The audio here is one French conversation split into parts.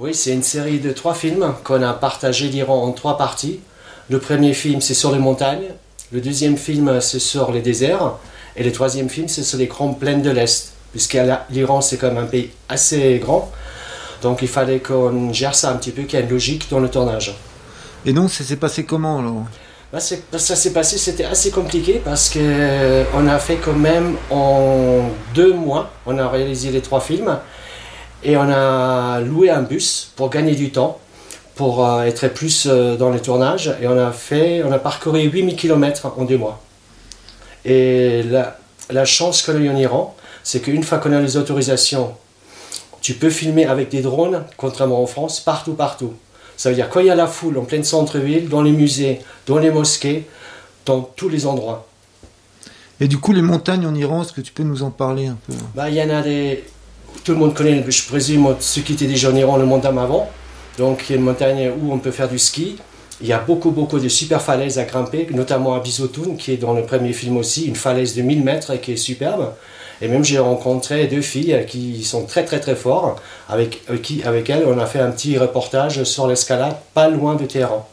Oui, c'est une série de trois films qu'on a partagé l'Iran en trois parties. Le premier film, c'est sur les montagnes. Le deuxième film, c'est sur les déserts. Et le troisième film, c'est sur les grandes plaines de l'Est. Puisque l'Iran, c'est quand même un pays assez grand. Donc il fallait qu'on gère ça un petit peu, qu'il y ait une logique dans le tournage. Et donc, ça s'est passé comment alors? Bah, ça s'est passé, c'était assez compliqué parce que euh, on a fait quand même en deux mois, on a réalisé les trois films et on a loué un bus pour gagner du temps, pour euh, être plus euh, dans les tournages et on a fait, on a parcouru 8000 km en deux mois. Et la, la chance qu'on a eu en Iran, c'est qu'une fois qu'on a les autorisations, tu peux filmer avec des drones, contrairement en France, partout, partout. Ça veut dire quand il y a la foule en pleine centre-ville, dans les musées, dans les mosquées, dans tous les endroits. Et du coup, les montagnes en Iran, est-ce que tu peux nous en parler un peu? Bah, Il y en a des. Tout le monde connaît, je présume, ceux qui étaient déjà en Iran, le Montam avant. Donc, il y a une montagne où on peut faire du ski. Il y a beaucoup, beaucoup de super falaises à grimper, notamment à Bizotoun, qui est dans le premier film aussi, une falaise de 1000 mètres qui est superbe. Et même j'ai rencontré deux filles qui sont très très très fortes, avec, qui, avec elles on a fait un petit reportage sur l'escalade pas loin de Téhéran.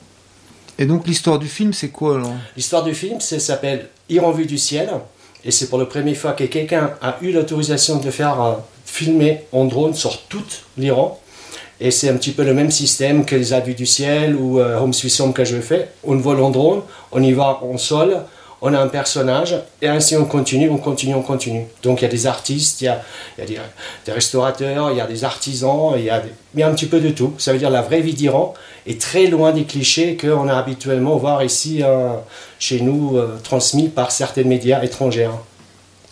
Et donc l'histoire du film c'est quoi alors? L'histoire du film s'appelle Iran vue du ciel, et c'est pour la première fois que quelqu'un a eu l'autorisation de faire filmer en drone sur tout l'Iran. Et c'est un petit peu le même système que les vues du ciel ou euh, Home Sweet Home que je fais. On vole en drone, on y va en sol, on a un personnage, et ainsi on continue, on continue, on continue. Donc il y a des artistes, il y a, des, restaurateurs, il y a des artisans, il y a, un petit peu de tout. Ça veut dire la vraie vie d'Iran est très loin des clichés qu'on a habituellement voir ici euh, chez nous, euh, transmis par certains médias étrangers.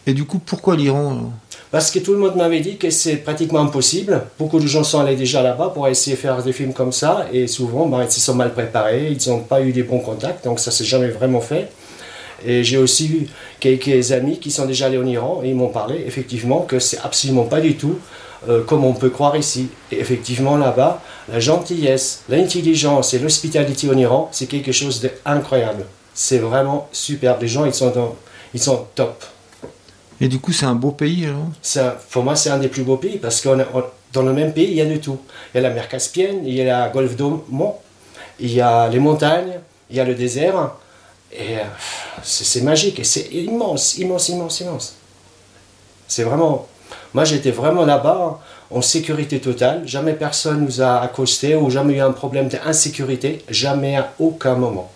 Et du coup, pourquoi l'Iran parce que tout le monde m'avait dit que c'est pratiquement impossible. Beaucoup de gens sont allés déjà là-bas pour essayer de faire des films comme ça, et souvent, ben, ils se sont mal préparés, ils n'ont pas eu des bons contacts, donc ça s'est jamais vraiment fait. Et j'ai aussi eu quelques amis qui sont déjà allés en Iran et ils m'ont parlé effectivement que c'est absolument pas du tout euh, comme on peut croire ici. Et effectivement là-bas, la gentillesse, l'intelligence et l'hospitalité en Iran, c'est quelque chose d'incroyable. C'est vraiment superbe. Les gens, ils sont, ils sont top. Et du coup, c'est un beau pays alors? Ça, Pour moi, c'est un des plus beaux pays parce que dans le même pays, il y a de tout. Il y a la mer Caspienne, il y a la Golfe d'Oman, il y a les montagnes, il y a le désert. Et euh, c'est magique et c'est immense, immense, immense, immense. C'est vraiment. Moi, j'étais vraiment là-bas en sécurité totale. Jamais personne nous a accosté ou jamais eu un problème d'insécurité. Jamais à aucun moment.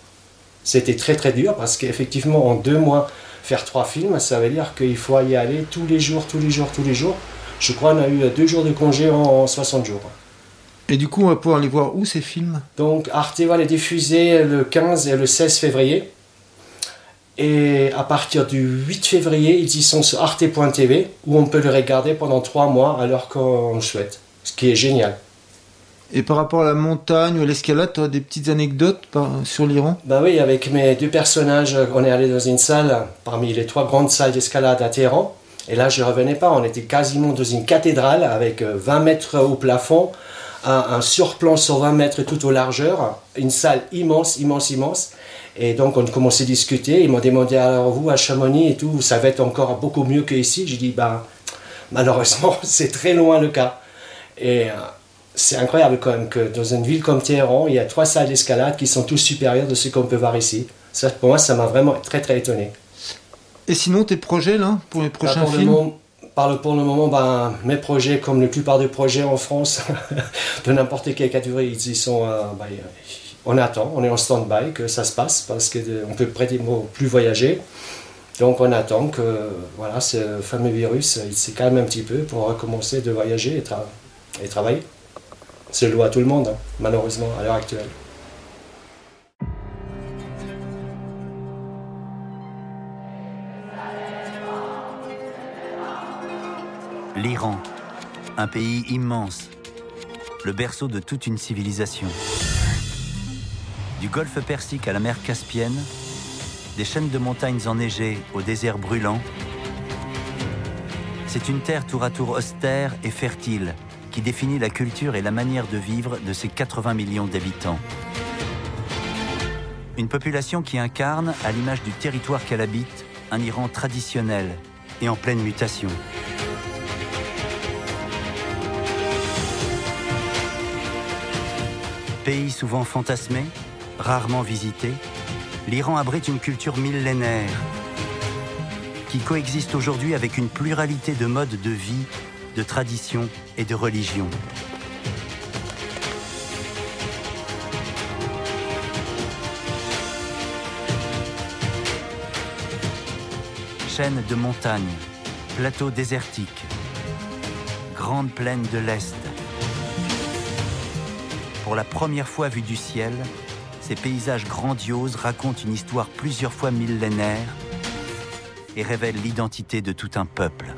C'était très très dur parce qu'effectivement, en deux mois, faire trois films, ça veut dire qu'il faut y aller tous les jours, tous les jours, tous les jours. Je crois qu'on a eu deux jours de congé en 60 jours. Et du coup, on va pouvoir les voir où ces films? Donc, Arte va les diffuser le 15 et le 16 février. Et à partir du 8 février, ils y sont sur arte.tv où on peut le regarder pendant trois mois alors qu'on le souhaite. Ce qui est génial. Et par rapport à la montagne ou à l'escalade, tu as des petites anecdotes sur l'Iran? Bah oui, avec mes deux personnages, on est allé dans une salle parmi les trois grandes salles d'escalade à Téhéran. Et là, je ne revenais pas, on était quasiment dans une cathédrale avec 20 euh, mètres au plafond, un, un surplomb sur 20 mètres tout au largeur, une salle immense, immense, immense. Et donc, on commençait à discuter. Ils m'ont demandé alors, vous, à Chamonix et tout, ça va être encore beaucoup mieux qu'ici? J'ai dit, bah, malheureusement, c'est très loin le cas. Et euh, c'est incroyable quand même que dans une ville comme Téhéran, il y a trois salles d'escalade qui sont tous supérieures de ce qu'on peut voir ici. Ça, pour moi, ça m'a vraiment très, très étonné. Et sinon, tes projets, là, pour les bah, prochains films le moment, Pour le moment, ben, mes projets, comme la plupart des projets en France, de n'importe quelle catégorie, ils y sont. Euh, ben, on attend, on est en stand-by que ça se passe parce qu'on peut pratiquement plus voyager. Donc on attend que voilà, ce fameux virus il se calme un petit peu pour recommencer de voyager et, et travailler. C'est le loi à tout le monde, hein, malheureusement, à l'heure actuelle. L'Iran, un pays immense, le berceau de toute une civilisation. Du golfe Persique à la mer Caspienne, des chaînes de montagnes enneigées au désert brûlant, c'est une terre tour à tour austère et fertile qui définit la culture et la manière de vivre de ses 80 millions d'habitants. Une population qui incarne, à l'image du territoire qu'elle habite, un Iran traditionnel et en pleine mutation. Pays souvent fantasmé, rarement visité, l'Iran abrite une culture millénaire qui coexiste aujourd'hui avec une pluralité de modes de vie, de traditions et de religions. Chaîne de montagnes, plateaux désertiques, grandes plaines de l'Est. Pour la première fois vue du ciel, ces paysages grandioses racontent une histoire plusieurs fois millénaire et révèlent l'identité de tout un peuple.